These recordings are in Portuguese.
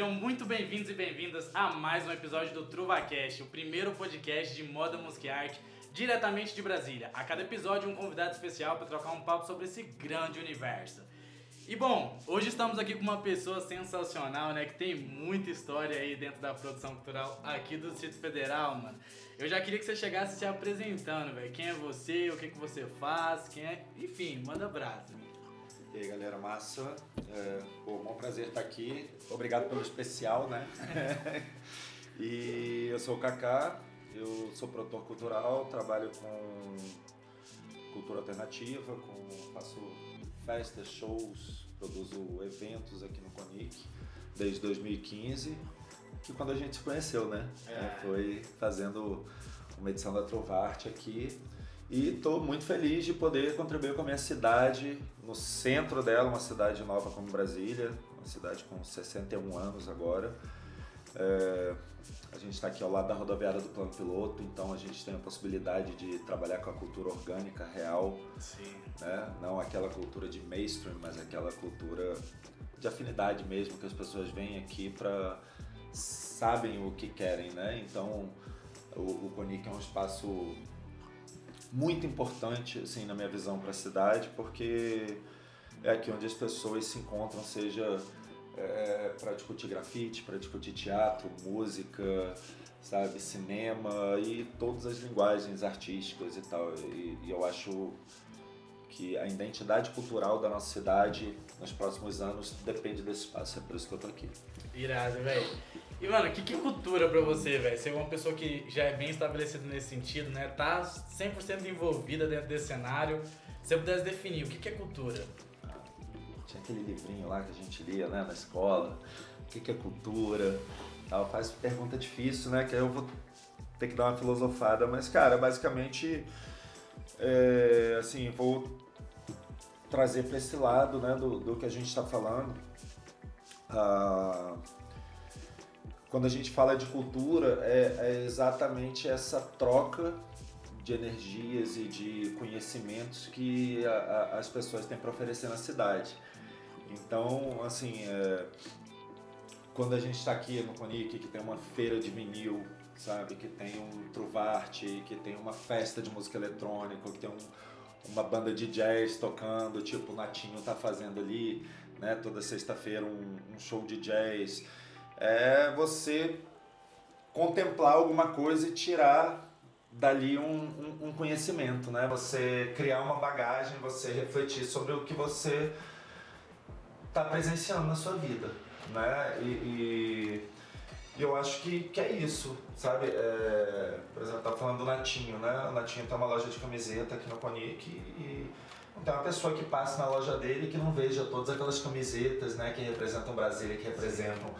Sejam muito bem-vindos e bem-vindas a mais um episódio do TruvaCast, o primeiro podcast de moda, música e arte diretamente de Brasília. A cada episódio um convidado especial para trocar um papo sobre esse grande universo. E bom, hoje estamos aqui com uma pessoa sensacional, né, que tem muita história aí dentro da produção cultural aqui do Distrito Federal, mano. Eu já queria que você chegasse se apresentando, velho. Quem é você, o que, que você faz, quem é... Enfim, manda brasa. E aí galera, massa. É, pô, um prazer estar aqui. Obrigado pelo especial, né? e eu sou o Kaká, eu sou produtor cultural, trabalho com cultura alternativa, com, faço festas, shows, produzo eventos aqui no Conic desde 2015, que quando a gente se conheceu, né? É. Foi fazendo uma edição da Trovarte aqui e estou muito feliz de poder contribuir com a minha cidade, no centro dela, uma cidade nova como Brasília, uma cidade com 61 anos agora. É, a gente está aqui ao lado da rodoviária do Plano Piloto, então a gente tem a possibilidade de trabalhar com a cultura orgânica real. Sim. Né? Não aquela cultura de mainstream, mas aquela cultura de afinidade mesmo, que as pessoas vêm aqui para sabem o que querem, né? Então o, o Conic é um espaço muito importante, assim, na minha visão para a cidade, porque é aqui onde as pessoas se encontram, seja é, para discutir grafite, para discutir teatro, música, sabe, cinema e todas as linguagens artísticas e tal. E, e eu acho que a identidade cultural da nossa cidade nos próximos anos depende desse espaço, é por isso que eu tô aqui. Irado, velho. E, mano, o que, que é cultura pra você, velho? Você é uma pessoa que já é bem estabelecida nesse sentido, né? Tá 100% envolvida dentro desse cenário. Se você pudesse definir, o que, que é cultura? tinha aquele livrinho lá que a gente lia, né, na escola. O que, que é cultura? Ela faz pergunta difícil, né? Que aí eu vou ter que dar uma filosofada. Mas, cara, basicamente, é, assim, vou trazer para esse lado, né, do, do que a gente está falando. Ah, quando a gente fala de cultura, é, é exatamente essa troca de energias e de conhecimentos que a, a, as pessoas têm para oferecer na cidade. Então, assim, é, quando a gente está aqui no Conic, que tem uma feira de vinil, sabe, que tem um Truvarte, que tem uma festa de música eletrônica, que tem um, uma banda de jazz tocando, tipo o Natinho tá fazendo ali, né, toda sexta-feira um, um show de jazz, é você contemplar alguma coisa e tirar dali um, um, um, conhecimento, né? Você criar uma bagagem, você refletir sobre o que você está presenciando na sua vida, né? E, e, e, eu acho que, que é isso, sabe? É, por exemplo, tá falando do Natinho, né? O Natinho tem uma loja de camiseta aqui no Conic e não tem uma pessoa que passe na loja dele que não veja todas aquelas camisetas, né? Que representam Brasília, que representam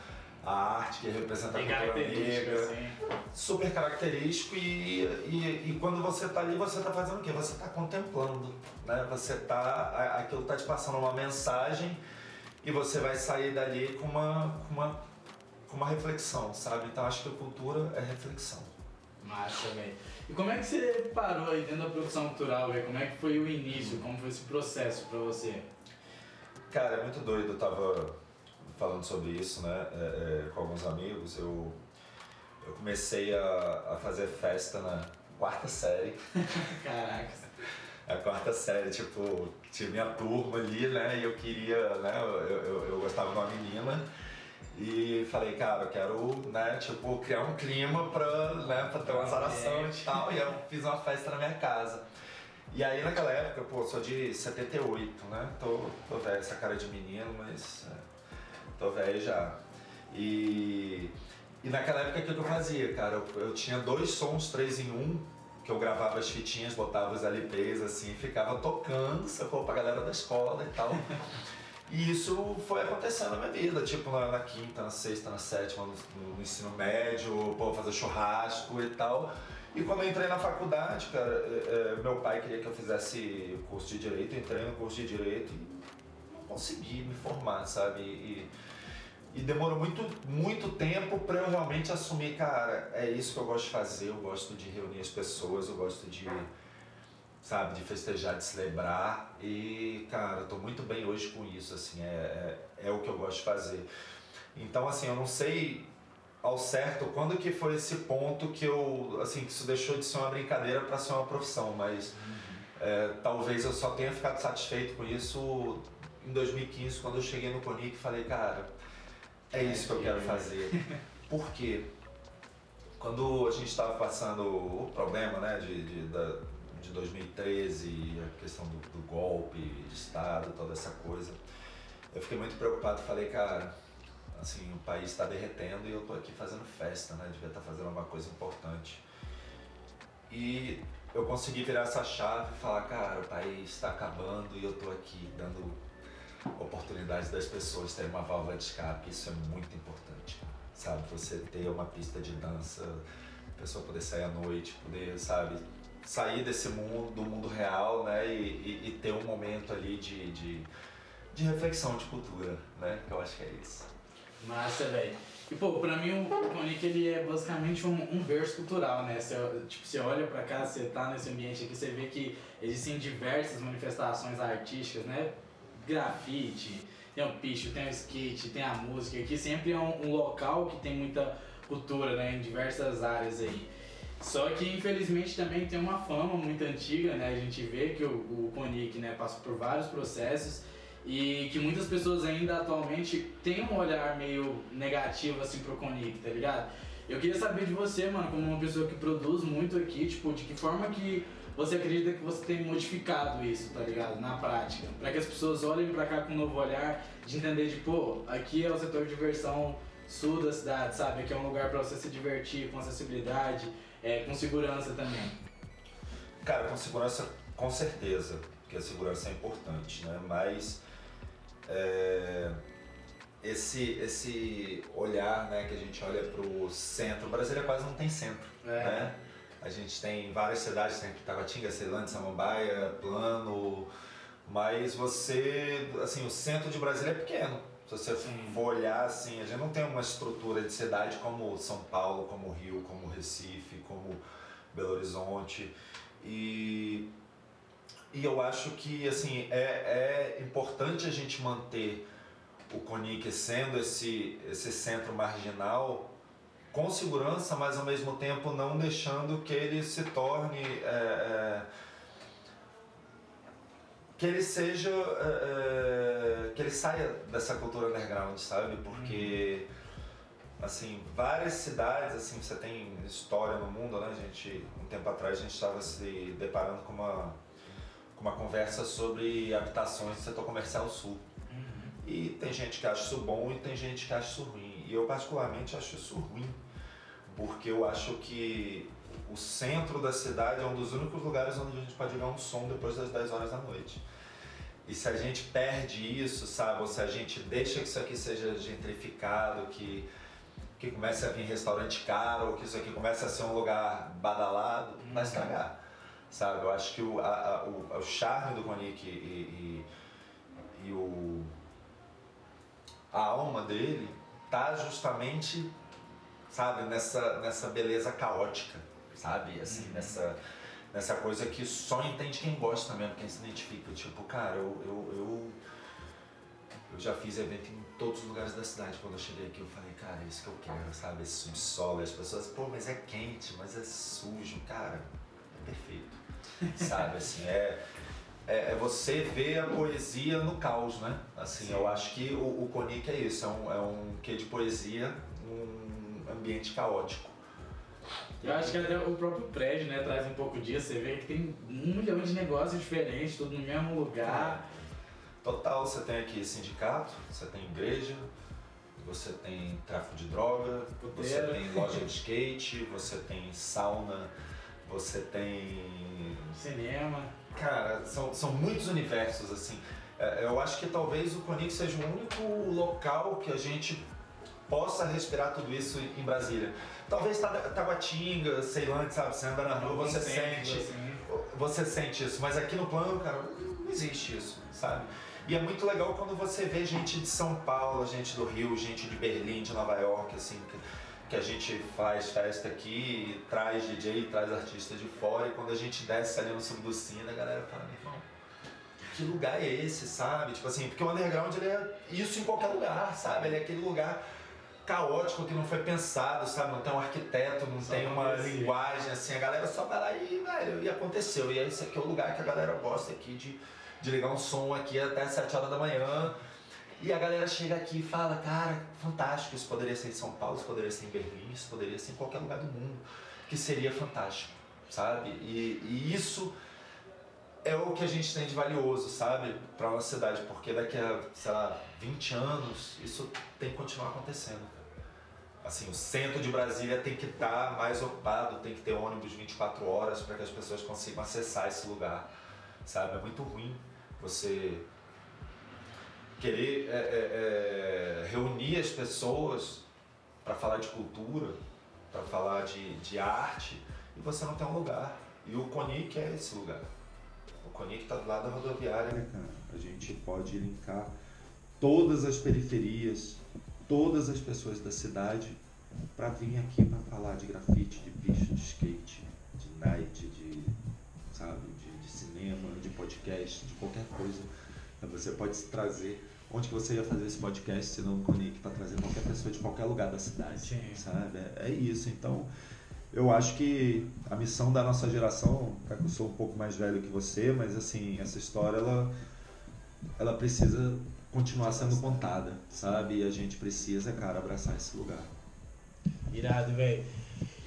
a arte, que representa a cultura negra. Super característico e, e, e, quando você está ali, você está fazendo o quê? Você está contemplando, né? Você tá, aquilo está te passando uma mensagem e você vai sair dali com uma, com uma, com uma reflexão, sabe? Então acho que a cultura é reflexão. Massa, velho. E como é que você parou aí dentro da produção cultural, velho? Como é que foi o início? Como foi esse processo pra você? Cara, é muito doido. Eu tava falando sobre isso, né, é, é, com alguns amigos. Eu, eu comecei a, a fazer festa na quarta série. Caraca a quarta série, tipo, tinha minha turma ali, né? E eu queria, né? Eu, eu, eu gostava de uma menina. E falei, cara, eu quero, né, tipo, criar um clima pra, né, pra ter uma zaração e tal. E eu fiz uma festa na minha casa. E aí naquela época, pô, sou de 78, né? Tô, tô velho, essa cara de menino, mas é, tô velho já. E, e naquela época o que eu fazia, cara? Eu, eu tinha dois sons, três em um, que eu gravava as fitinhas, botava os LPs assim, ficava tocando, sacou, pra galera da escola e tal. E isso foi acontecendo na minha vida, tipo na, na quinta, na sexta, na sétima, no, no, ensino médio, pô, fazer churrasco e tal. E quando eu entrei na faculdade, cara, é, é, meu pai queria que eu fizesse curso de direito, entrei no curso de direito e não consegui me formar, sabe? E, e demorou muito, muito tempo para eu realmente assumir, cara, é isso que eu gosto de fazer, eu gosto de reunir as pessoas, eu gosto de, sabe, de festejar, de celebrar. E, cara, eu tô muito bem hoje com isso, assim, é, é, é o que eu gosto de fazer. Então, assim, eu não sei ao certo quando que foi esse ponto que eu, assim, que isso deixou de ser uma brincadeira para ser uma profissão, mas é, talvez eu só tenha ficado satisfeito com isso em 2015, quando eu cheguei no Conic e falei, cara, é isso que eu quero fazer. Por quê? Quando a gente estava passando o problema né, de, de, da, de 2013, a questão do, do golpe de Estado, toda essa coisa, eu fiquei muito preocupado. Falei, cara, assim, o país está derretendo e eu tô aqui fazendo festa, né? Devia estar tá fazendo uma coisa importante. E eu consegui virar essa chave e falar, cara, o país está acabando e eu tô aqui dando oportunidades das pessoas terem uma válvula de escape. Isso é muito importante, sabe? Você ter uma pista de dança, a pessoa poder sair à noite, poder, sabe, sair desse mundo, do mundo real, né? E, e, e ter um momento ali de, de, de reflexão, de cultura, né? Eu acho que é isso. Massa, velho. E, pô, pra mim o Conic, ele é basicamente um, um cultural, né? Você, tipo, você olha pra cá, você tá nesse ambiente aqui, você vê que existem diversas manifestações artísticas, né? Grafite, tem o picho, tem o skate, tem a música. Aqui sempre é um, um local que tem muita cultura, né? Em diversas áreas aí. Só que infelizmente também tem uma fama muito antiga, né? A gente vê que o, o Conic, né, passa por vários processos e que muitas pessoas ainda atualmente têm um olhar meio negativo assim pro Conic, tá ligado? Eu queria saber de você, mano, como uma pessoa que produz muito aqui, tipo, de que forma que você acredita que você tem modificado isso, tá ligado? Na prática. Para que as pessoas olhem para cá com um novo olhar, de entender de, pô, aqui é o setor de diversão sul da cidade, sabe? Aqui é um lugar para você se divertir com acessibilidade, é, com segurança também. Cara, com segurança, com certeza, porque a segurança é importante, né? Mas é, esse, esse olhar né, que a gente olha para o centro, o Brasília quase não tem centro. É. Né? A gente tem várias cidades, tem Taguatinga, Ceilândia, Samambaia, Plano, mas você, assim, o centro de Brasília é pequeno. Se você for olhar, assim, a gente não tem uma estrutura de cidade como São Paulo, como Rio, como Recife, como Belo Horizonte. E e eu acho que assim é, é importante a gente manter o CONIC sendo esse, esse centro marginal com segurança, mas ao mesmo tempo não deixando que ele se torne. É, é, que ele seja. É, é que ele saia dessa cultura underground, sabe? Porque. Assim, várias cidades, assim, você tem história no mundo, né? A gente, um tempo atrás, a gente estava se deparando com uma uma conversa sobre habitações do setor comercial sul. Uhum. E tem gente que acha isso bom e tem gente que acha isso ruim. E eu particularmente acho isso ruim, porque eu acho que o centro da cidade é um dos únicos lugares onde a gente pode ouvir um som depois das 10 horas da noite. E se a gente perde isso, sabe, ou se a gente deixa que isso aqui seja gentrificado, que, que comece a vir restaurante caro, ou que isso aqui comece a ser um lugar badalado, uhum. vai estragar sabe? Eu acho que o, a, a, o, o charme do Konik e, e, e, o, a alma dele tá justamente, sabe, nessa, nessa beleza caótica, sabe? Assim, uhum. nessa, nessa coisa que só entende quem gosta mesmo, quem se identifica. Tipo, cara, eu, eu, eu, eu já fiz evento em todos os lugares da cidade. Quando eu cheguei aqui, eu falei, cara, é isso que eu quero, sabe? Esse subsolo. As pessoas, pô, mas é quente, mas é sujo. Cara, é perfeito sabe? Assim, é, é, é, você ver a poesia no caos, né? Assim, Sim. eu acho que o, o Conic é isso, é um, é um quê de poesia num ambiente caótico. Eu acho que até o próprio prédio né, traz um pouco disso, você vê que tem um milhão de negócios diferentes, tudo no mesmo lugar. Total, você tem aqui sindicato, você tem igreja, você tem tráfico de droga, você tem loja de skate, você tem sauna, você tem. Cinema. Cara, são, são muitos universos, assim. É, eu acho que talvez o Conix seja o único local que a gente possa respirar tudo isso em Brasília. Talvez Taguatinga, Ceilândia, sabe? Você anda na rua, você sente. Assim. Você sente isso. Mas aqui no plano, cara, não existe isso, sabe? E é muito legal quando você vê gente de São Paulo, gente do Rio, gente de Berlim, de Nova York, assim, que a gente faz festa aqui, traz DJ, traz artistas de fora, e quando a gente desce ali no Subducina, a galera fala, meu irmão, que lugar é esse, sabe? Tipo assim, porque o underground ele é isso em qualquer lugar, sabe? Ele é aquele lugar caótico que não foi pensado, sabe? Não tem um arquiteto, não só tem uma linguagem, assim, a galera só vai lá e, velho, e aconteceu. E esse aqui é o lugar que a galera gosta aqui de, de ligar um som aqui até 7 horas da manhã. E a galera chega aqui e fala, cara, fantástico, isso poderia ser em São Paulo, isso poderia ser em Berlim, isso poderia ser em qualquer lugar do mundo, que seria fantástico, sabe? E, e isso é o que a gente tem de valioso, sabe, para nossa cidade, porque daqui a, sei lá, 20 anos, isso tem que continuar acontecendo. Assim, o centro de Brasília tem que estar tá mais ocupado, tem que ter ônibus 24 horas para que as pessoas consigam acessar esse lugar, sabe? É muito ruim você querer é, é, é, reunir as pessoas para falar de cultura, para falar de, de arte, e você não tem um lugar. E o CONIC é esse lugar. O CONIC está do lado da rodoviária. É, cara, a gente pode linkar todas as periferias, todas as pessoas da cidade para vir aqui para falar de grafite, de bicho, de skate, de night, de, sabe, de, de cinema, de podcast, de qualquer coisa. Você pode trazer onde que você ia fazer esse podcast se não Conic para trazer qualquer pessoa de qualquer lugar da cidade, Sim. sabe? É, é, isso. Então, eu acho que a missão da nossa geração, que eu sou um pouco mais velho que você, mas assim, essa história ela ela precisa continuar sendo contada, sabe? E a gente precisa, cara, abraçar esse lugar. Irado, velho.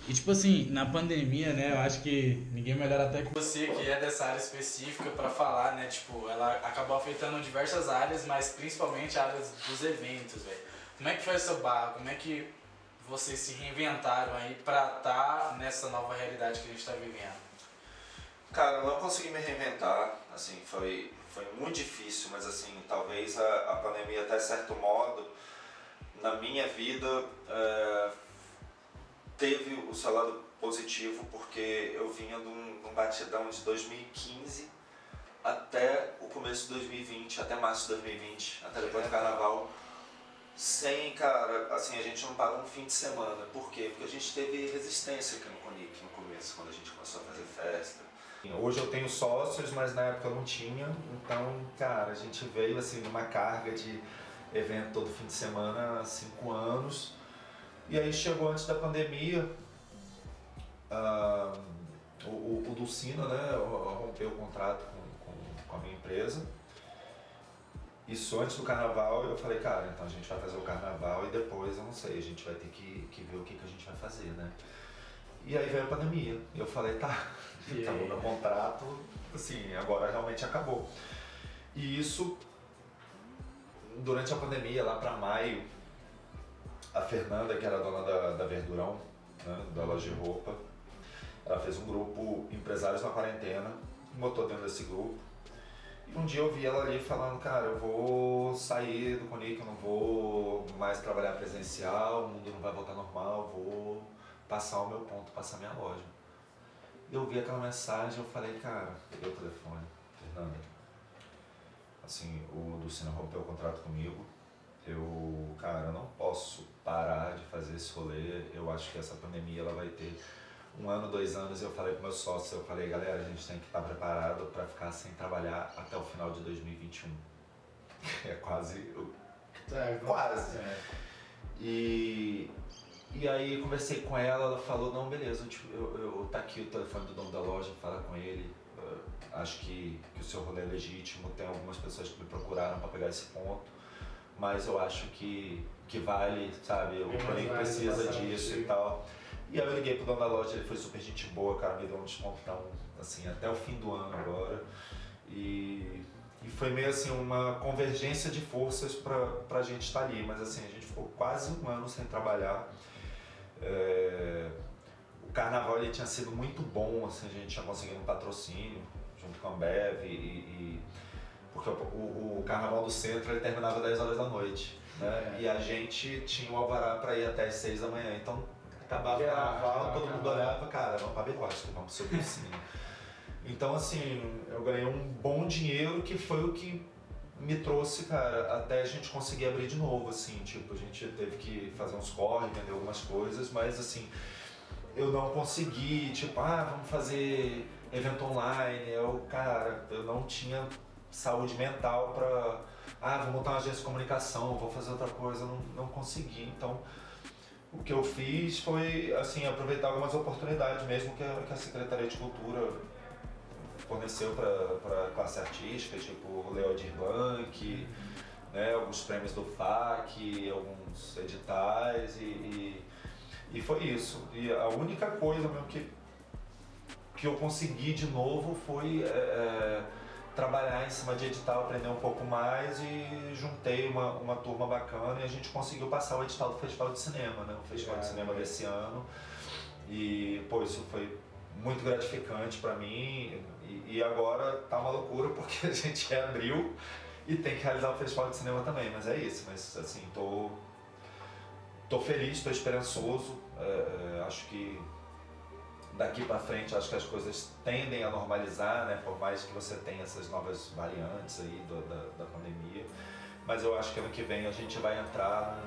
E tipo assim, na pandemia, né, eu acho que ninguém melhor até que você, que é dessa área específica, para falar, né, tipo, ela acabou afetando diversas áreas, mas principalmente áreas dos eventos, velho. Como é que foi essa barra? Como é que vocês se reinventaram aí pra estar tá nessa nova realidade que a gente tá vivendo? Cara, eu não consegui me reinventar, assim, foi, foi muito difícil, mas assim, talvez a, a pandemia até certo modo, na minha vida, é, teve o seu lado positivo porque eu vinha de um, de um batidão de 2015 até o começo de 2020, até março de 2020, até depois do carnaval, sem, cara, assim, a gente não parou um fim de semana. Por quê? Porque a gente teve resistência aqui no Conic no começo, quando a gente começou a fazer festa. Hoje eu tenho sócios, mas na época eu não tinha, então, cara, a gente veio assim numa carga de evento todo fim de semana há cinco anos e aí chegou antes da pandemia, o, o, o Dulcina né, rompeu o contrato com, com, com, a minha empresa. Isso antes do carnaval, eu falei, cara, então a gente vai fazer o carnaval e depois, eu não sei, a gente vai ter que, que ver o que, que a gente vai fazer, né? E aí veio a pandemia. Eu falei, tá, acabou meu contrato, assim, agora realmente acabou. E isso, durante a pandemia, lá para maio, a Fernanda, que era dona da, da Verdurão, né, da loja de roupa, ela fez um grupo Empresários na Quarentena, botou dentro desse grupo. E um dia eu vi ela ali falando, cara, eu vou sair do Conic, eu não vou mais trabalhar presencial, o mundo não vai voltar normal, vou passar o meu ponto, passar a minha loja. Eu vi aquela mensagem, eu falei, cara, peguei o telefone, Fernanda, assim, o Lucina rompeu o contrato comigo, eu, cara, não posso parar de fazer esse rolê. Eu acho que essa pandemia ela vai ter um ano, dois anos. Eu falei com meus sócios, eu falei, galera, a gente tem que estar preparado para ficar sem trabalhar até o final de 2021. É quase. É, quase. É. E, e aí conversei com ela, ela falou, não, beleza, eu, eu, eu tá aqui o telefone do dono da loja, fala com ele. acho que, que o seu rolê é legítimo, tem algumas pessoas que me procuraram para pegar esse ponto mas eu acho que, que vale, sabe? O Corinthians precisa disso e tal. E aí eu liguei pro dono da loja, ele foi super gente boa, cara, me deu um descontão, assim, até o fim do ano agora. E, e foi meio assim uma convergência de forças pra, pra gente estar tá ali, mas assim, a gente ficou quase um ano sem trabalhar. É, o carnaval ele tinha sido muito bom, assim, a gente tinha conseguido um patrocínio junto com a Ambev e, e porque o, o, o, carnaval do centro ele terminava 10 horas da noite. Né? É. E a gente tinha o alvará para ir até as 6 da manhã. Então acabava o carnaval, todo mundo olhava, cara, vamos para Bigode, vamos subir o cima. Então assim, eu ganhei um bom dinheiro que foi o que me trouxe, cara, até a gente conseguir abrir de novo, assim, tipo, a gente teve que fazer uns corre, vender algumas coisas, mas assim, eu não consegui, tipo, ah, vamos fazer evento online, eu, cara, eu não tinha saúde mental para ah, vou montar uma agência de comunicação, vou fazer outra coisa, não, não consegui. Então, o que eu fiz foi assim aproveitar algumas oportunidades mesmo que a, que a Secretaria de Cultura forneceu para a classe artística, tipo o Leo Dirbank, né, alguns prêmios do FAC, alguns editais e, e, e, foi isso. E a única coisa mesmo que, que eu consegui de novo foi é, é trabalhar em cima de edital, aprender um pouco mais e juntei uma, uma turma bacana e a gente conseguiu passar o edital do Festival de Cinema, né? O Festival de Cinema desse ano. E, pô, isso foi muito gratificante para mim e, e, agora tá uma loucura porque a gente é abril e tem que realizar o Festival de Cinema também, mas é isso, mas assim, tô, tô feliz, tô esperançoso, é, é, acho que daqui para frente acho que as coisas tendem a normalizar, né? Por mais que você tenha essas novas variantes aí do, da, da pandemia. Mas eu acho que ano que vem a gente vai entrar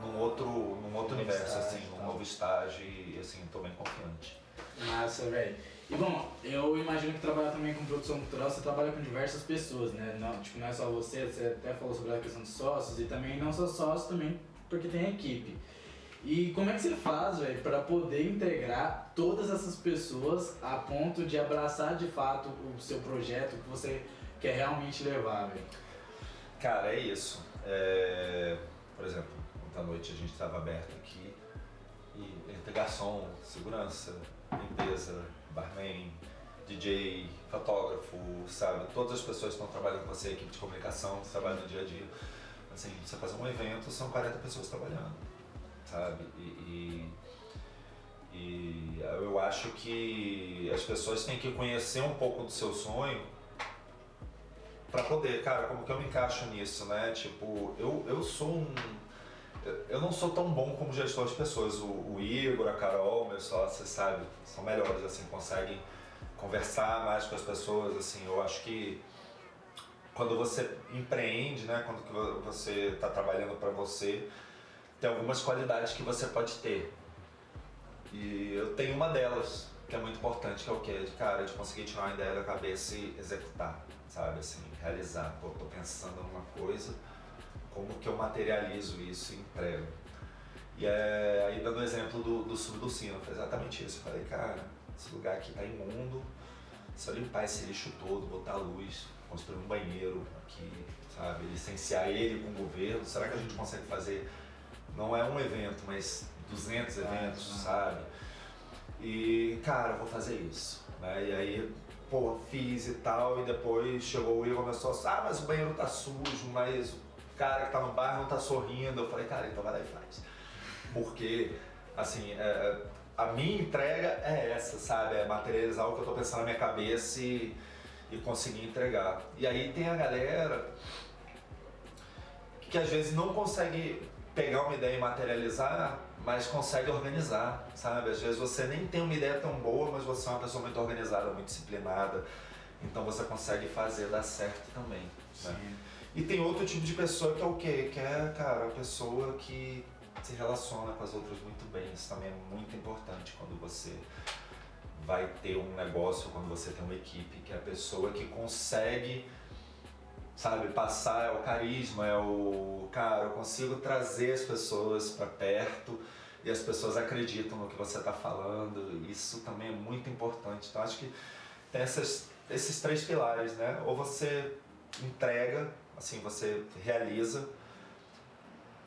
num, num outro, num outro um universo, estágio, assim, num novo estágio e assim, tô bem confiante. Massa, velho. E bom, eu imagino que trabalhar também com produção cultural, você trabalha com diversas pessoas, né? Não, tipo, não é só você, você até falou sobre a questão de sócios e também não só sócios também, porque tem equipe. E como é que você faz, velho, para poder integrar todas essas pessoas a ponto de abraçar de fato o seu projeto que você quer realmente levar, velho? Cara, é isso. É... Por exemplo, ontem à noite a gente estava aberto aqui e entre garçom, segurança, limpeza, barman, DJ, fotógrafo, sabe? Todas as pessoas que estão trabalhando com você, equipe de comunicação, que trabalham no dia a dia. Assim, você faz um evento, são 40 pessoas trabalhando sabe? E, e, e, eu acho que as pessoas têm que conhecer um pouco do seu sonho para poder, cara, como que eu me encaixo nisso, né? Tipo, eu, eu sou um. Eu não sou tão bom como gestor de pessoas. O, o Igor, a Carol, meus sócios, sabe, são melhores, assim, conseguem conversar mais com as pessoas, assim, eu acho que quando você empreende, né, quando você está trabalhando para você, tem algumas qualidades que você pode ter. E eu tenho uma delas, que é muito importante, que é o quê? Cara, de conseguir tirar uma ideia da cabeça e executar, sabe? Assim, realizar. Pô, tô pensando numa coisa, como que eu materializo isso e emprego? E é, aí dando o exemplo do, do sub do sino, foi exatamente isso. Eu falei, cara, esse lugar aqui tá imundo, se eu limpar esse lixo todo, botar luz, construir um banheiro aqui, sabe? Licenciar ele com o governo, será que a gente consegue fazer não é um evento, mas 200 eventos, ah, sabe? E, cara, eu vou fazer isso. Né? E aí, pô, fiz e tal, e depois chegou o Igor e começou a ah, mas o banheiro tá sujo, mas o cara que tá no bar não tá sorrindo. Eu falei, cara, então vai lá e faz. Porque, assim, é, é, a minha entrega é essa, sabe? É materializar o que eu tô pensando na minha cabeça e, e conseguir entregar. E aí tem a galera que às vezes não consegue pegar uma ideia e materializar, mas consegue organizar, sabe? Às vezes você nem tem uma ideia tão boa, mas você é uma pessoa muito organizada, muito disciplinada, então você consegue fazer dar certo também. Né? E tem outro tipo de pessoa que é o quê? Que é, cara, a pessoa que se relaciona com as outras muito bem. Isso também é muito importante quando você vai ter um negócio, quando você tem uma equipe, que é a pessoa que consegue sabe, passar é o carisma, é o cara, eu consigo trazer as pessoas para perto e as pessoas acreditam no que você está falando. Isso também é muito importante. Então acho que tem essas, esses três pilares, né? Ou você entrega, assim, você realiza,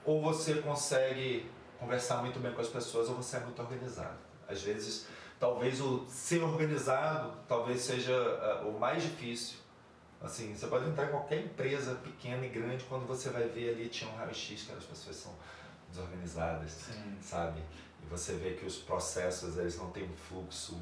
ou você consegue conversar muito bem com as pessoas, ou você é muito organizado. Às vezes, talvez o ser organizado talvez seja uh, o mais difícil Assim, você pode entrar em qualquer empresa, pequena e grande, quando você vai ver ali, tinha um raio-x que as pessoas são desorganizadas, Sim. sabe? E você vê que os processos, eles não têm um fluxo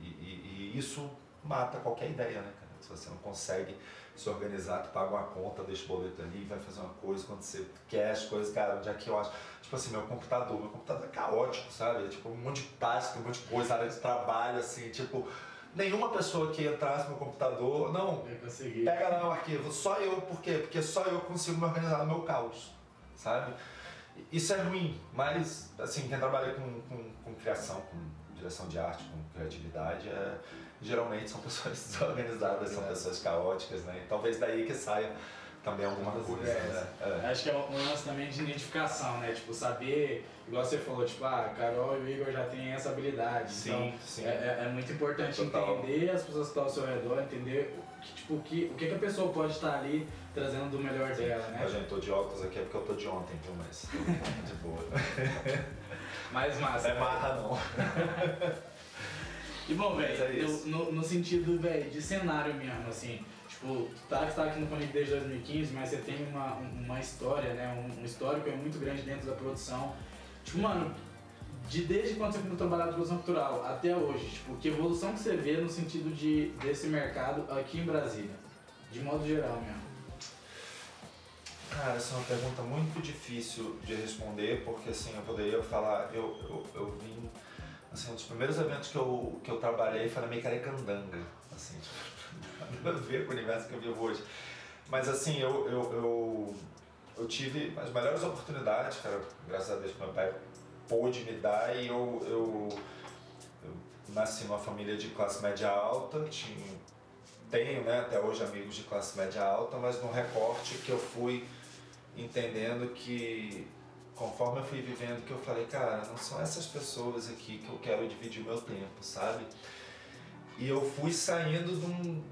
e, e, e, isso mata qualquer ideia, né, cara? Se você não consegue se organizar, tu paga uma conta, deixa o boleto ali, vai fazer uma coisa, quando você quer as coisas, cara, onde é que eu acho? Tipo assim, meu computador, meu computador é caótico, sabe? É tipo um monte de pasta, um monte de coisa, área de trabalho, assim, tipo nenhuma pessoa que entrasse no computador, não, pega lá o arquivo, só eu, por quê? Porque só eu consigo me organizar no meu caos, sabe? Isso é ruim, mas assim, quem trabalha com, com, com criação, com direção de arte, com criatividade, é, geralmente são pessoas desorganizadas, são pessoas caóticas, né? E talvez daí que saia também alguma coisa, né? É. Acho que é um lance também de identificação, né? Tipo, saber, igual você falou, tipo, ah, Carol e o Igor já têm essa habilidade. Sim, então, sim. É, é, é muito importante Total. entender as pessoas que estão ao seu redor, entender que, tipo, o que, o que que a pessoa pode estar ali trazendo do melhor dela, né? A gente, tô de óculos aqui é porque eu tô de ontem, viu? Mas de boa. Mais massa. Não é né? marra, não. E bom, Mas é velho, isso. no, no sentido, velho, de cenário mesmo, assim, tipo, tu tá, tá aqui no Conic desde 2015, mas você tem uma, uma história, né, um, um histórico é muito grande dentro da produção. Tipo, mano, de desde quando você começou a trabalhar na produção cultural até hoje, tipo, que evolução que você vê no sentido de, desse mercado aqui em Brasília? De modo geral mesmo. Cara, essa é uma pergunta muito difícil de responder, porque assim, eu poderia falar, eu, eu, eu vim, assim, um dos primeiros eventos que eu, que eu trabalhei foi na Mecarecandanga, assim, nada a ver com o universo que eu vivo hoje. Mas assim, eu, eu, eu, eu tive as melhores oportunidades, cara, graças a Deus que meu pai pôde me dar e eu, eu, eu nasci numa família de classe média alta, tinha, tenho né, até hoje amigos de classe média alta, mas num recorte que eu fui entendendo que conforme eu fui vivendo que eu falei, cara, não são essas pessoas aqui que eu quero dividir meu tempo, sabe? E eu fui saindo de um,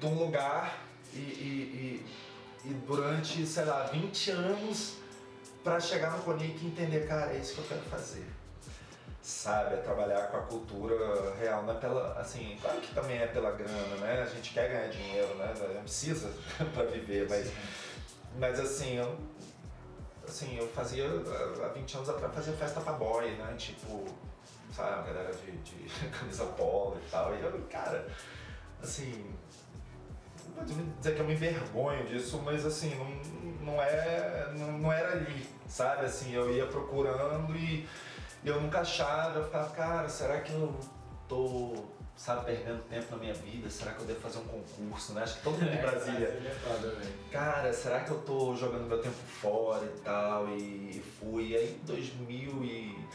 de um lugar e, e, e, e durante, sei lá, 20 anos para chegar no Conic e entender, cara, é isso que eu quero fazer. Sabe, é trabalhar com a cultura real, não é pela, assim, claro que também é pela grana, né? A gente quer ganhar dinheiro, né? Não precisa para viver, mas mas assim, eu, assim, eu fazia há 20 anos atrás fazia festa pra boy, né? Tipo, sabe, uma galera de, de camisa polo e tal. E eu, cara, assim, não vou dizer que eu me envergonho disso, mas assim, não, não, é, não, não era ali, sabe? Assim, eu ia procurando e eu nunca achava, eu ficava, cara, será que eu tô, sabe, perdendo tempo na minha vida? Será que eu devo fazer um concurso, né? Acho que todo mundo em Brasília é foda, velho. cara, será que eu tô jogando meu tempo fora e tal? E fui. E aí em 2000 e...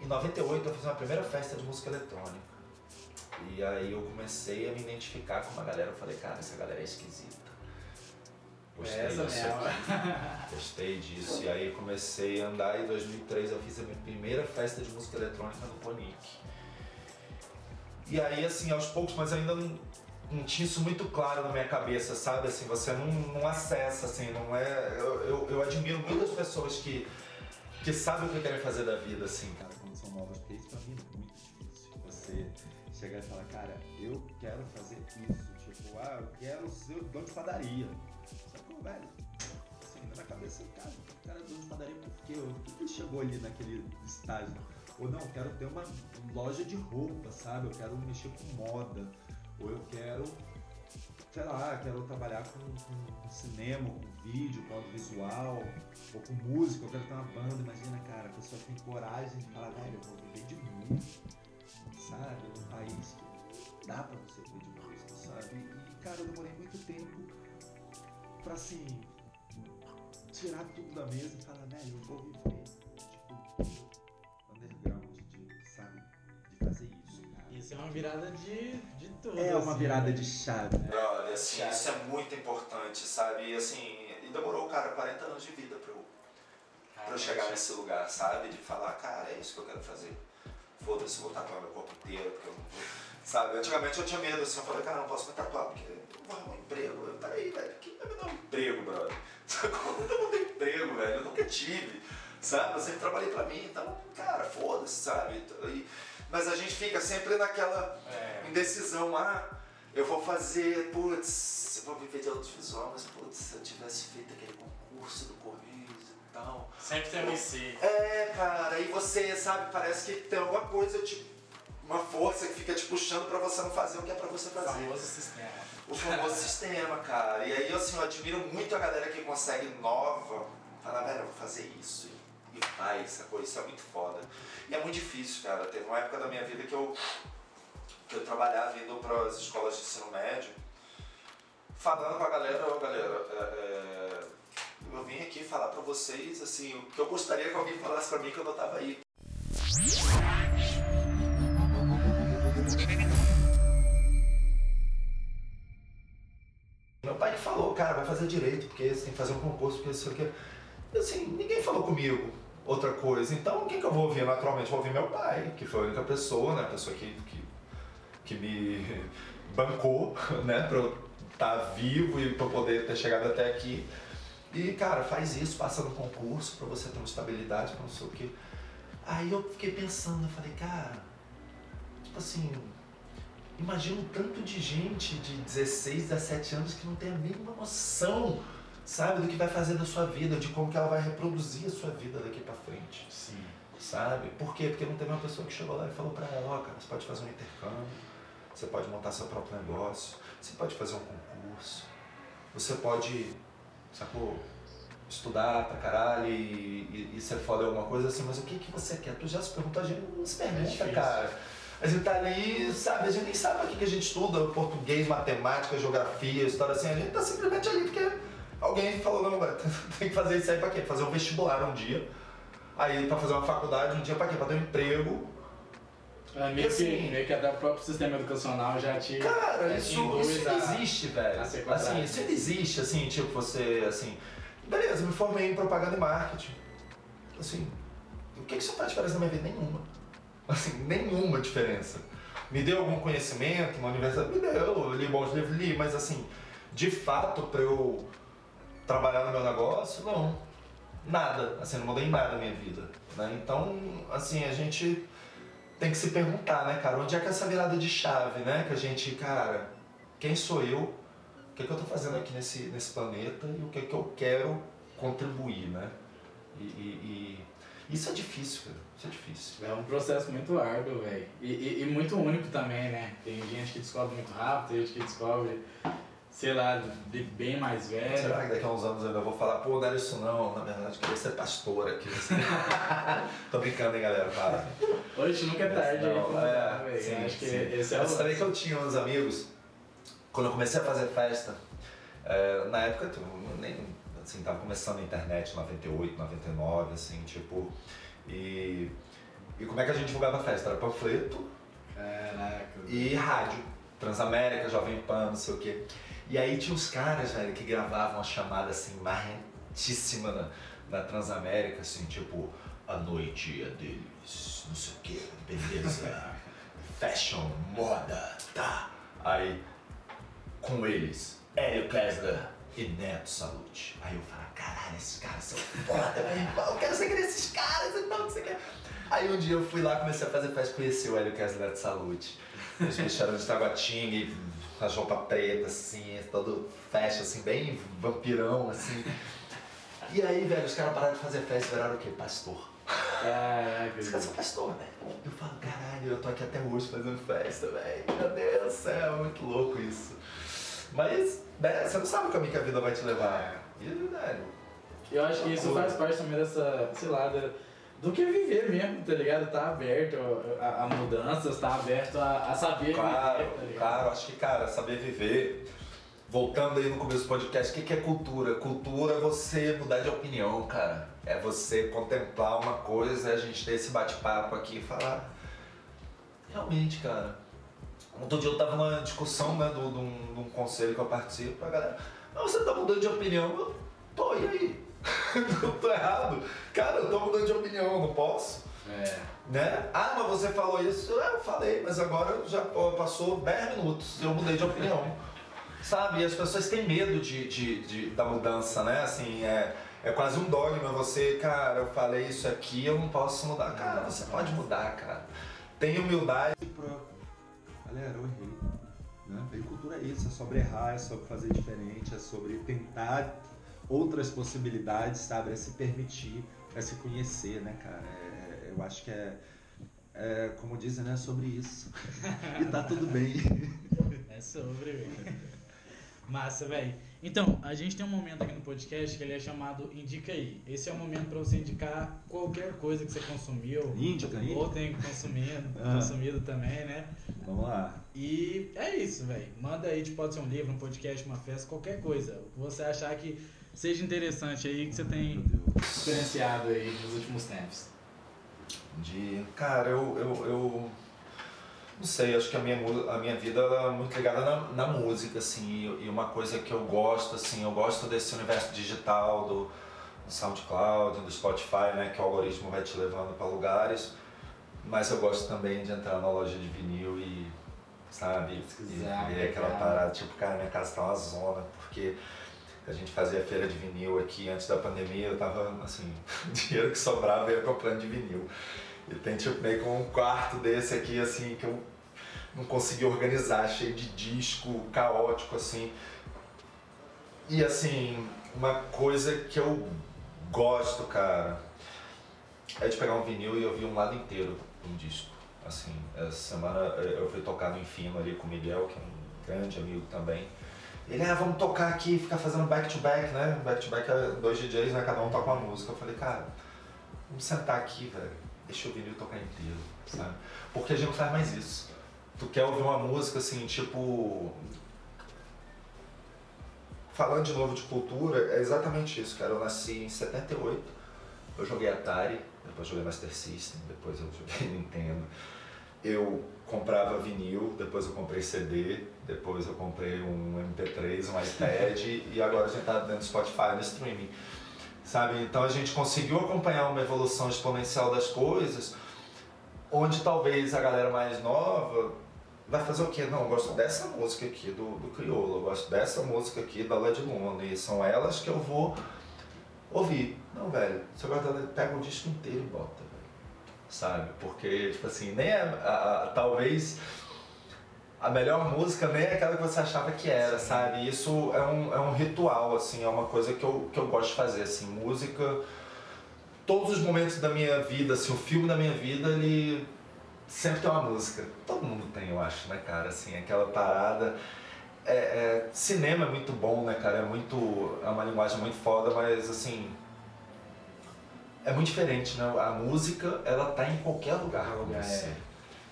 Em 98 eu fiz uma primeira festa de música eletrônica. E aí eu comecei a me identificar com uma galera. Eu falei, cara, essa galera é esquisita. Gostei Essa disso mesmo. aqui. Gostei disso. E aí comecei a andar. Em 2003 eu fiz a minha primeira festa de música eletrônica no Ponic. E aí, assim, aos poucos, mas ainda não, não tinha isso muito claro na minha cabeça, sabe? Assim, você não, não acessa, assim, não é... Eu, eu, eu admiro muitas pessoas que, que sabem o que querem fazer da vida, assim. Cara, Você chegar e falar, cara, eu quero fazer isso. Tipo, ah, eu quero ser dono de padaria. Sacou, velho? Assim, na cabeça, cara, o cara é dono de padaria por quê? O que ele chegou ali naquele estágio? Ou não, eu quero ter uma loja de roupa, sabe? Eu quero mexer com moda. Ou eu quero, sei lá, quero trabalhar com, com cinema, com vídeo, com audiovisual, ou com música, eu quero ter uma banda. Imagina, cara, a pessoa tem coragem de falar, velho, eu vou viver de música, sabe? Num país que dá pra você viver de música, sabe? E, cara, eu demorei muito tempo pra, assim, tirar tudo da mesa e falar, velho, eu vou viver, tipo, underground, de, sabe? De fazer isso, cara. Isso é uma virada de, de tudo. É uma assim, virada né? de chave. Brother, assim, Cara. isso é muito importante, sabe? E assim, e demorou, cara, 40 anos de vida pra eu, pra eu chegar nesse lugar, sabe? De falar, cara, é isso que eu quero fazer. Foda-se, vou tatuar meu corpo inteiro, porque eu não vou. Sabe? Antigamente eu tinha medo, assim, eu falei, cara, não posso me tatuar porque eu vou arrumar um emprego. Eu, peraí, velho, quem vai me dar um emprego, brother? Como eu não tenho emprego, velho? Eu nunca tive, sabe? Eu sempre trabalhei pra mim, então, cara, foda-se, sabe? E- mas a gente fica sempre naquela É. indecisão, ah, eu vou fazer, putz, eu vou viver de audiovisual, mas putz, se eu tivesse feito aquele concurso do Correios e tal. Sempre tem IC. É, cara, aí você, sabe, parece que tem alguma coisa, tipo, uma força que fica te puxando pra você não fazer o que é pra você O fazer. famoso sistema. O famoso sistema, cara. E aí, assim, eu admiro muito a galera que consegue nova falar, velho, eu vou fazer isso. E e faz, sacou? Isso é muito foda. E é muito difícil, cara. Teve uma época da minha vida que eu, que eu trabalhava indo para as escolas de ensino médio, falando com a galera, ô galera, é, é, eu vim aqui falar para vocês assim, o que eu gostaria que alguém falasse para mim quando eu estava aí. Meu pai falou, cara, vai fazer direito, porque você tem que fazer um concurso, porque isso aqui. É- assim, ninguém falou comigo outra coisa. Então, o que, que eu vou ouvir? Naturalmente, vou ouvir meu pai, que foi a única pessoa, né? A pessoa que, que, que me bancou, né? Pra eu estar vivo e pra eu poder ter chegado até aqui. E, cara, faz isso, passa no concurso pra você ter uma estabilidade, pra não sei o quê. Aí eu fiquei pensando, eu falei, cara, tipo assim, imagina um tanto de gente de 16, 17 anos que não tem a mínima noção sabe? Do que vai fazer da sua vida, de como que ela vai reproduzir a sua vida daqui para frente. Sim. Sabe? Por quê? Porque não teve uma pessoa que chegou lá e falou para ela, ó, oh, cara, você pode fazer um intercâmbio, você pode montar seu próprio negócio, você pode fazer um concurso, você pode, sacou? Estudar pra caralho e, e, e ser foda em alguma coisa assim, mas o que, que você quer? Tu já se perguntou, a gente não se pergunta, é cara. A gente tá ali, sabe, a gente nem sabe o que, que a gente estuda, português, matemática, geografia, história assim, a gente tá simplesmente ali porque Alguém falou, não, tem que fazer isso aí pra quê? Fazer um vestibular um dia. Aí pra fazer uma faculdade um dia pra quê? Pra ter um emprego. É, meio, assim, que, meio que até o próprio sistema educacional já te. Cara, isso, isso a, existe, velho. Assim, isso existe, assim, tipo, você, assim. Beleza, me formei em propaganda e marketing. Assim, o que, que isso faz diferença na minha vida? Nenhuma. Assim, nenhuma diferença. Me deu algum conhecimento na universidade? Me deu, eu li bons livros, li, mas assim, de fato, pra eu trabalhar no meu negócio, não. Nada, assim, não mudei nada na minha vida. Né? Então, assim, a gente tem que se perguntar, né, cara, onde é que é essa virada de chave, né? Que a gente, cara, quem sou eu? O que, é que eu tô fazendo aqui nesse, nesse planeta e o que é que eu quero contribuir, né? E, e, e isso é difícil, cara. Isso é difícil. É um processo muito árduo, velho. E, e, muito único também, né? Tem gente que descobre muito rápido, tem gente que descobre sei lá, de bem mais velho. Será que daqui a uns anos eu vou falar, pô, não era isso não, na verdade, queria ser pastor aqui. Tô brincando, hein, galera, para. Hoje nunca é tarde não, aí, é, sim, Acho sim. que esse é Mas o... também que eu tinha uns amigos, quando eu comecei a fazer festa, é, na época, tu, nem, assim, tava começando a internet, 98, 99, assim, tipo, e, e como é que a gente divulgava a festa? Era panfleto Caraca. e rádio. Transamérica, Jovem Pan, não sei o quê. E aí tinha os caras, velho, que gravavam uma chamada assim, marrentíssima na, na Transamérica, assim, tipo, a noite é não sei o que, beleza, fashion, moda, tá. Aí, com eles, Hélio Kessler e Neto Salute. Aí eu falo, caralho, esses caras são foda, meu irmão, eu quero seguir esses caras, então, não sei o que. Aí um dia eu fui lá, comecei a fazer festa, conheci o Hélio Kessler e Neto Salute. Eles me chamaram de Taguatinga e com as roupas pretas, assim, todo fashion, assim, bem vampirão, assim. E aí, velho, os caras pararam de fazer festa e viraram o quê? Pastor. Caraca, Os caras são pastor, velho. Eu falo, caralho, eu tô aqui até hoje fazendo festa, velho. Meu Deus do céu, é muito louco isso. Mas, né, você não sabe o caminho que a vida vai te levar. E, velho. Eu acho que isso faz parte também dessa, sei lá, do que viver mesmo, tá ligado? Tá aberto a, a mudanças, tá aberto a, a saber claro, viver, tá? Claro, acho que, cara, saber viver. Voltando aí no começo do podcast, o que, é cultura? Cultura é você mudar de opinião, cara. É você contemplar uma coisa, a gente ter esse bate-papo aqui e falar. Realmente, cara. Outro dia eu tava numa discussão, né, de um, um conselho que eu participo, a galera. Mas você tá mudando de opinião? Eu tô, e aí? não tô errado. Cara, eu tô mudando de opinião, não posso. É. Né? Ah, mas você falou isso. Eu falei, mas agora já passou 10 minutos, eu mudei de opinião. Sabe? E as pessoas têm medo de, de, de, da mudança, né? Assim, é, é quase um dogma. Você, cara, eu falei isso aqui, eu não posso mudar. Cara, você pode mudar, cara. Tem humildade. Galera, eu errei. Né? cultura é isso, é sobre errar, é sobre fazer diferente, é sobre tentar outras possibilidades, sabe? É se permitir, é se conhecer, né, cara? É, é, eu acho que é, é, como dizem, né, sobre isso. e tá tudo bem. É sobre, velho. Massa, velho. Então, a gente tem um momento aqui no podcast que ele é chamado Indica aí. Esse é o momento para você indicar qualquer coisa que você consumiu. Indica aí. Ou tem consumido, ah. consumido também, né? Vamos lá. E é isso, velho. Manda aí, tipo, pode ser um livro, um podcast, uma festa, qualquer coisa. Você achar que seja interessante aí que você tem experienciado aí nos últimos tempos? De. Cara, eu. eu, eu... Não sei, acho que a minha, a minha vida é muito ligada na, na música, assim, e uma coisa que eu gosto, assim, eu gosto desse universo digital do, do SoundCloud, do Spotify, né, que o algoritmo vai te levando para lugares, mas eu gosto também de entrar na loja de vinil e, sabe, e ver aquela parada, tipo, cara, minha casa tá uma zona, porque a gente fazia feira de vinil aqui antes da pandemia, eu tava, assim, o dinheiro que sobrava ia comprando de vinil. E tem tipo meio que um quarto desse aqui, assim, que eu não consegui organizar, cheio de disco, caótico, assim. E assim, uma coisa que eu gosto, cara, é de pegar um vinil e ouvir um lado inteiro um disco. Assim, essa semana eu fui tocar no Infino ali com o Miguel, que é um grande amigo também. Ele, ah, vamos tocar aqui, ficar fazendo back-to-back, -back, né? Back-to-back -back é dois DJs, né? Cada um toca uma música. Eu falei, cara, vamos sentar aqui, velho. Deixa o vinil tocar inteiro, sabe? Porque a gente não faz mais isso tu quer ouvir uma música assim, tipo. Falando de novo de cultura, é exatamente isso, cara. Eu nasci em 78, eu joguei Atari, depois joguei Master System, depois eu joguei Nintendo. Eu comprava vinil, depois eu comprei CD, depois eu comprei um MP3, um iPad e agora a gente tá dentro do Spotify no streaming. Sabe? Então a gente conseguiu acompanhar uma evolução exponencial das coisas, onde talvez a galera mais nova vai fazer o quê? Não, eu gosto dessa música aqui do, do Criolo, eu gosto dessa música aqui da Led Luna, e são elas que eu vou ouvir. Não, velho, você gosta da pega o disco inteiro e bota, velho. Sabe? Porque, tipo assim, nem é, a, a, talvez a melhor música nem é aquela que você achava que era, Sim. sabe? Isso é um, é um ritual, assim, é uma coisa que eu, que eu gosto de fazer, assim, música. Todos os momentos da minha vida, assim, o filme da minha vida, ele sempre tem uma música. Todo mundo tem, eu acho, né, cara? Assim, aquela parada. É, é, cinema é muito bom, né, cara? É muito. É uma linguagem muito foda, mas assim. É muito diferente, né? A música, ela tá em qualquer lugar com você. É.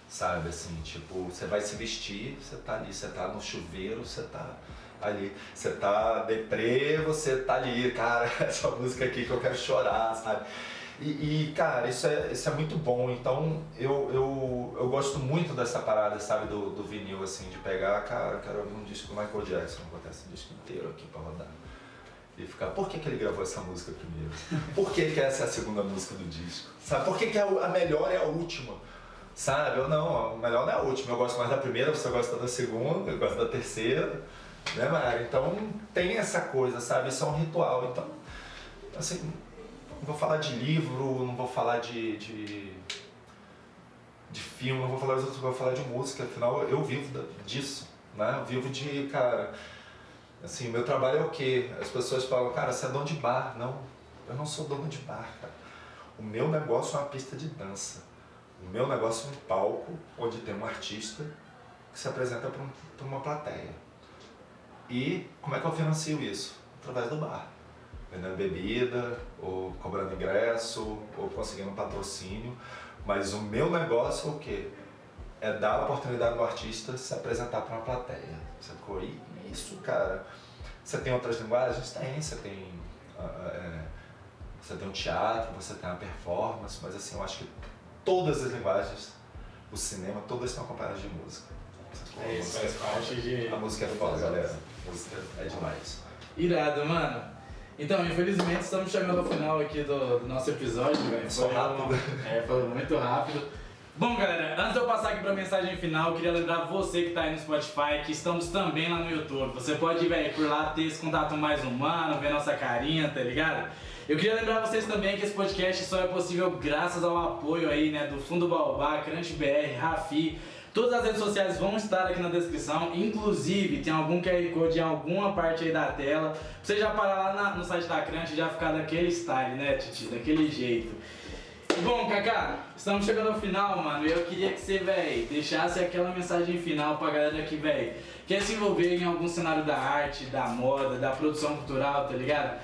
Sabe, assim, tipo, você vai se vestir, você tá ali, você tá no chuveiro, você tá ali. Você tá deprê, você tá ali, cara, essa música aqui que eu quero chorar, sabe? E, e, cara, isso é, isso é muito bom. Então eu, eu, eu gosto muito dessa parada, sabe, do, do vinil, assim, de pegar, cara, quero ouvir um disco do Michael Jackson, botar esse disco inteiro aqui pra rodar. E ficar, por que, que ele gravou essa música primeiro? Por que, que essa é a segunda música do disco? Sabe? Por que, que a melhor é a última? Sabe? Eu não, a melhor não é a última. Eu gosto mais da primeira, você gosta da segunda, eu gosto da terceira. Né, Mara? Então tem essa coisa, sabe? Isso é um ritual. Então, assim, não vou falar de livro, não vou falar de, de, de filme, não vou falar de vou falar de música, afinal eu vivo disso, né? Eu vivo de, cara, assim, meu trabalho é o quê? As pessoas falam, cara, você é dono de bar. Não, eu não sou dono de bar, cara. O meu negócio é uma pista de dança. O meu negócio é um palco onde tem um artista que se apresenta para uma plateia. E como é que eu financio isso? Através do bar vendendo bebida, ou cobrando ingresso, ou conseguindo um patrocínio. Mas o meu negócio é o quê? É dar a oportunidade do artista se apresentar para uma plateia. Sacou? E isso, cara. Você tem outras linguagens? Tem, você tem. É, você tem um teatro, você tem uma performance, mas assim, eu acho que todas as linguagens, o cinema, todas estão acompanhadas de música. É isso, faz parte de. A música é foda, galera. A música é demais. Irado, mano. Então, infelizmente, estamos chegando ao final aqui do, do nosso episódio, velho. Foi rápido. é, foi muito rápido. Bom, galera, antes de eu passar aqui pra mensagem final, queria lembrar você que tá aí no Spotify que estamos também lá no YouTube. Você pode, velho, por lá ter esse contato mais humano, ver nossa carinha, tá ligado? Eu queria lembrar vocês também que esse podcast só é possível graças ao apoio aí, né, do Fundo Baobá, Crunch BR, Rafi, Todas as redes sociais vão estar aqui na descrição, inclusive tem algum QR Code em alguma parte aí da tela. Você já parar lá na, no site da Crunch e já ficar daquele style, né, Titi? Daquele jeito. Bom, Kaká, estamos chegando ao final, mano. Eu queria que você, velho, deixasse aquela mensagem final pra galera que, velho, quer se envolver em algum cenário da arte, da moda, da produção cultural, tá ligado?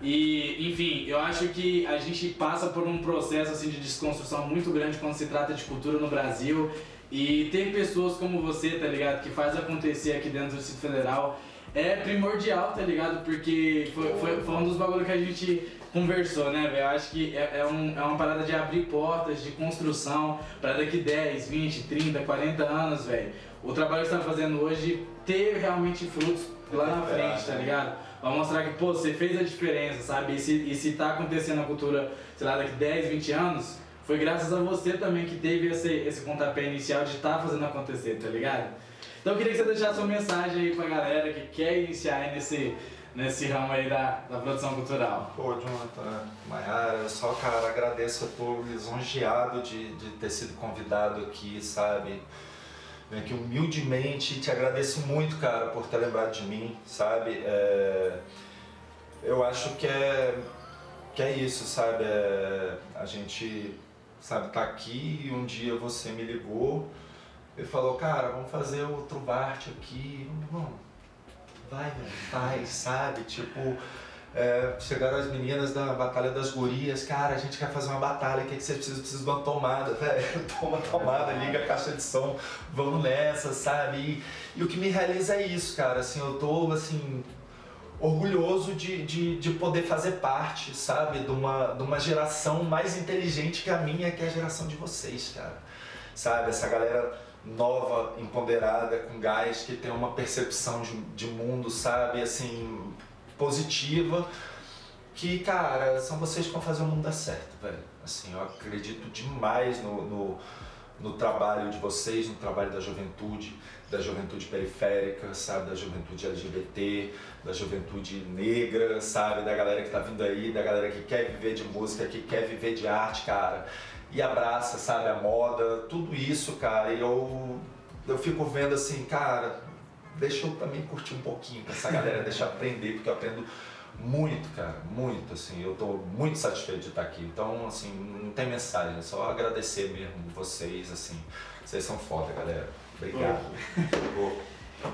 E, enfim, eu acho que a gente passa por um processo assim de desconstrução muito grande quando se trata de cultura no Brasil. E tem pessoas como você, tá ligado, que faz acontecer aqui dentro do Distrito Federal. é primordial, tá ligado? Porque foi, foi, foi um dos bagulhos que a gente conversou, né, velho? Acho que é, é, um, é uma parada de abrir portas, de construção, para daqui 10, 20, 30, 40 anos, velho. O trabalho que você tá fazendo hoje ter realmente frutos lá na frente, tá ligado? Pra mostrar que, pô, você fez a diferença, sabe? E se, e se tá acontecendo a cultura, sei lá, daqui 10, 20 anos, foi graças a você também que teve esse, esse pontapé inicial de estar tá fazendo acontecer, tá ligado? Então eu queria que você deixasse uma mensagem aí pra galera que quer iniciar nesse, nesse ramo aí da, da produção cultural. Pô, Jonathan, Mayara, só, cara, agradeço, eu tô lisonjeado de, de ter sido convidado aqui, sabe? Venho aqui humildemente, te agradeço muito, cara, por ter lembrado de mim, sabe? É, eu acho que é, que é isso, sabe? É, a gente, sabe, tá aqui e um dia você me ligou ele falou, cara, vamos fazer o Trubart aqui. Vamos, vai, faz, sabe? Tipo, é, chegaram as meninas da Batalha das Gurias, cara, a gente quer fazer uma batalha, o que, é que vocês precisam? Precisa de uma tomada, velho, toma tomada, liga a caixa de som, vamos nessa, sabe? E, e, o que me realiza é isso, cara, assim, eu tô, assim, orgulhoso de, de, de poder fazer parte, sabe? De uma, de uma geração mais inteligente que a minha, que é a geração de vocês, cara. Sabe? Essa galera nova, empoderada, com gás, que tem uma percepção de, de mundo, sabe, assim, positiva. Que, cara, são vocês que vão fazer o mundo dar certo, velho. Assim, eu acredito demais no, no, no trabalho de vocês, no trabalho da juventude, da juventude periférica, sabe, da juventude LGBT, da juventude negra, sabe, da galera que tá vindo aí, da galera que quer viver de música, que quer viver de arte, cara e abraça, sabe, a moda, tudo isso, cara. E eu, eu fico vendo assim, cara, deixa eu também curtir um pouquinho com essa galera, deixa eu aprender, porque eu aprendo muito, cara, muito, assim, eu tô muito satisfeito de estar aqui. Então, assim, não tem mensagem, é só agradecer mesmo vocês, assim, vocês são foda, galera. Obrigado.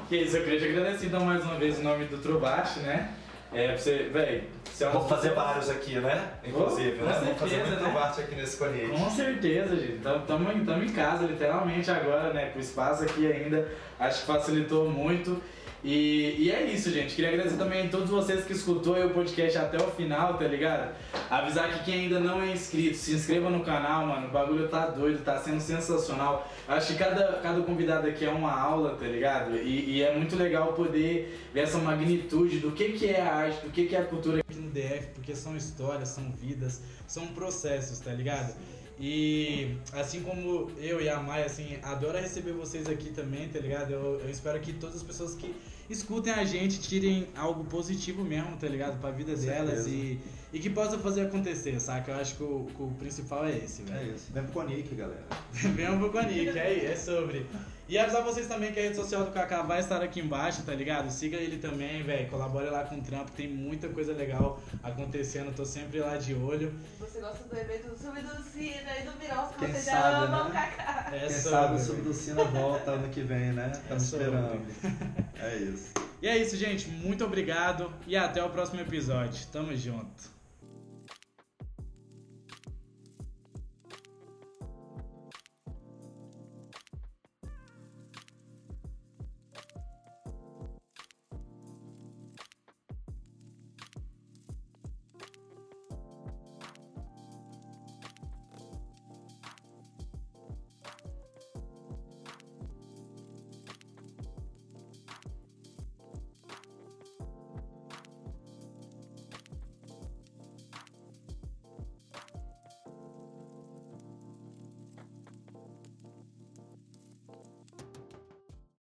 Que isso, eu queria te agradecer então mais uma vez em nome do Trubate, né? É, pra você, velho. É Vamos fazer vários aqui, né? Inclusive, oh, né? Vamos fazer muito né? parte aqui nesse Conete. Com certeza, gente. Estamos em casa, literalmente, agora, né? Com o espaço aqui ainda. Acho que facilitou muito. E, e é isso, gente. Queria agradecer também a todos vocês que escutou o podcast até o final, tá ligado? Avisar que quem ainda não é inscrito, se inscreva no canal, mano. O bagulho tá doido, tá sendo sensacional. Acho que cada, cada convidado aqui é uma aula, tá ligado? E, e é muito legal poder ver essa magnitude do que, que é a arte, do que, que é a cultura aqui no DF, porque são histórias, são vidas, são processos, tá ligado? E assim como eu e a Maia, assim, adora receber vocês aqui também, tá ligado? Eu, eu espero que todas as pessoas que escutem a gente, tirem algo positivo mesmo, tá ligado? Pra vida delas e, e que possa fazer acontecer, saca? Eu acho que o, que o principal é esse, velho. É isso. Vem pro Conic, galera. Vem pro Conic, é, é sobre. E avisar vocês também que a rede social do Kaká vai estar aqui embaixo, tá ligado? Siga ele também, velho. Colabore lá com o trampo, tem muita coisa legal acontecendo, tô sempre lá de olho. Você gosta do evento do Subducina e do Virós, que Quem você sabe, já ama né? o Kaká. É Quem sabe o Subducina volta ano que vem, né? Estamos é esperando. É isso. E é isso, gente. Muito obrigado e até o próximo episódio. Tamo junto.